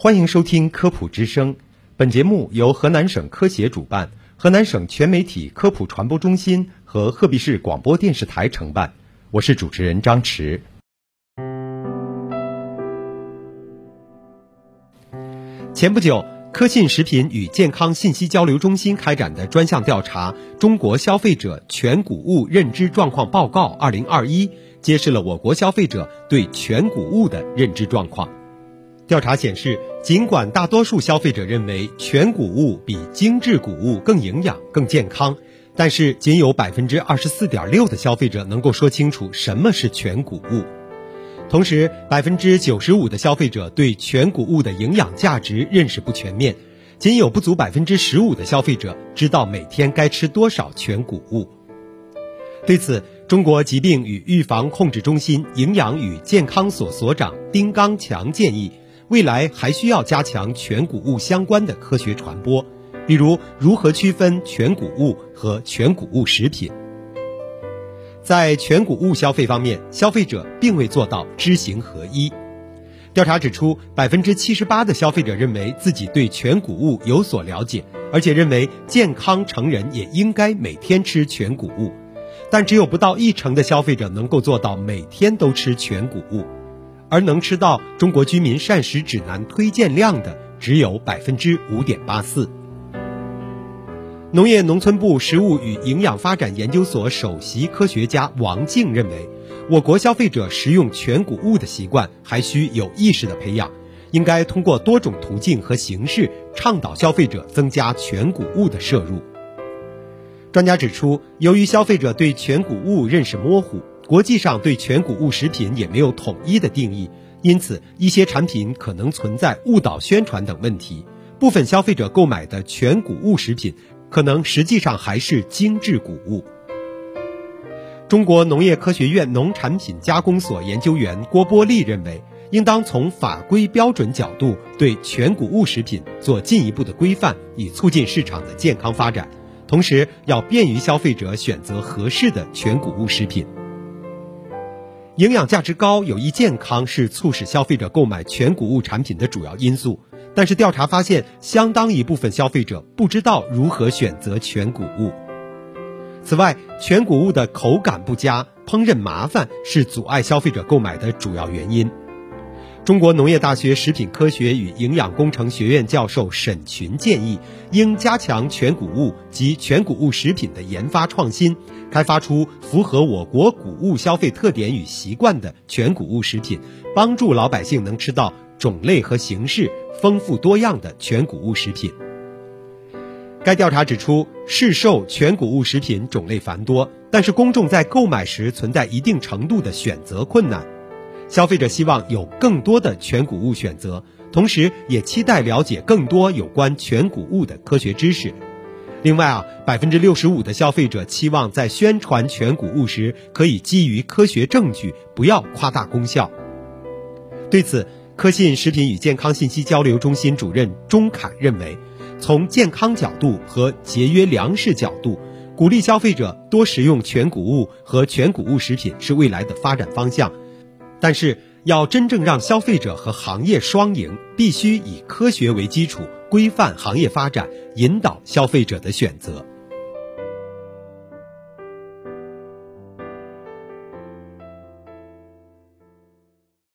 欢迎收听《科普之声》，本节目由河南省科协主办，河南省全媒体科普传播中心和鹤壁市广播电视台承办。我是主持人张驰。前不久，科信食品与健康信息交流中心开展的专项调查《中国消费者全谷物认知状况报告（二零二一）》揭示了我国消费者对全谷物的认知状况。调查显示，尽管大多数消费者认为全谷物比精致谷物更营养、更健康，但是仅有百分之二十四点六的消费者能够说清楚什么是全谷物。同时，百分之九十五的消费者对全谷物的营养价值认识不全面，仅有不足百分之十五的消费者知道每天该吃多少全谷物。对此，中国疾病与预防控制中心营养与健康所所长丁刚强建议，未来还需要加强全谷物相关的科学传播，比如如何区分全谷物和全谷物食品。在全谷物消费方面，消费者并未做到知行合一。调查指出，百分之七十八的消费者认为自己对全谷物有所了解，而且认为健康成人也应该每天吃全谷物，但只有不到一成的消费者能够做到每天都吃全谷物，而能吃到中国居民膳食指南推荐量的只有百分之五点八四。农业农村部食物与营养发展研究所首席科学家王静认为，我国消费者食用全谷物的习惯还需有意识的培养，应该通过多种途径和形式倡导消费者增加全谷物的摄入。专家指出，由于消费者对全谷物认识模糊，国际上对全谷物食品也没有统一的定义，因此一些产品可能存在误导宣传等问题，部分消费者购买的全谷物食品。可能实际上还是精致谷物。中国农业科学院农产品加工所研究员郭波利认为，应当从法规标准角度对全谷物食品做进一步的规范，以促进市场的健康发展。同时，要便于消费者选择合适的全谷物食品。营养价值高、有益健康是促使消费者购买全谷物产品的主要因素。但是调查发现，相当一部分消费者不知道如何选择全谷物。此外，全谷物的口感不佳、烹饪麻烦是阻碍消费者购买的主要原因。中国农业大学食品科学与营养工程学院教授沈群建议，应加强全谷物及全谷物食品的研发创新，开发出符合我国谷物消费特点与习惯的全谷物食品，帮助老百姓能吃到。种类和形式丰富多样的全谷物食品。该调查指出，市售全谷物食品种类繁多，但是公众在购买时存在一定程度的选择困难。消费者希望有更多的全谷物选择，同时也期待了解更多有关全谷物的科学知识。另外啊，百分之六十五的消费者期望在宣传全谷物时可以基于科学证据，不要夸大功效。对此，科信食品与健康信息交流中心主任钟凯认为，从健康角度和节约粮食角度，鼓励消费者多食用全谷物和全谷物食品是未来的发展方向。但是，要真正让消费者和行业双赢，必须以科学为基础，规范行业发展，引导消费者的选择。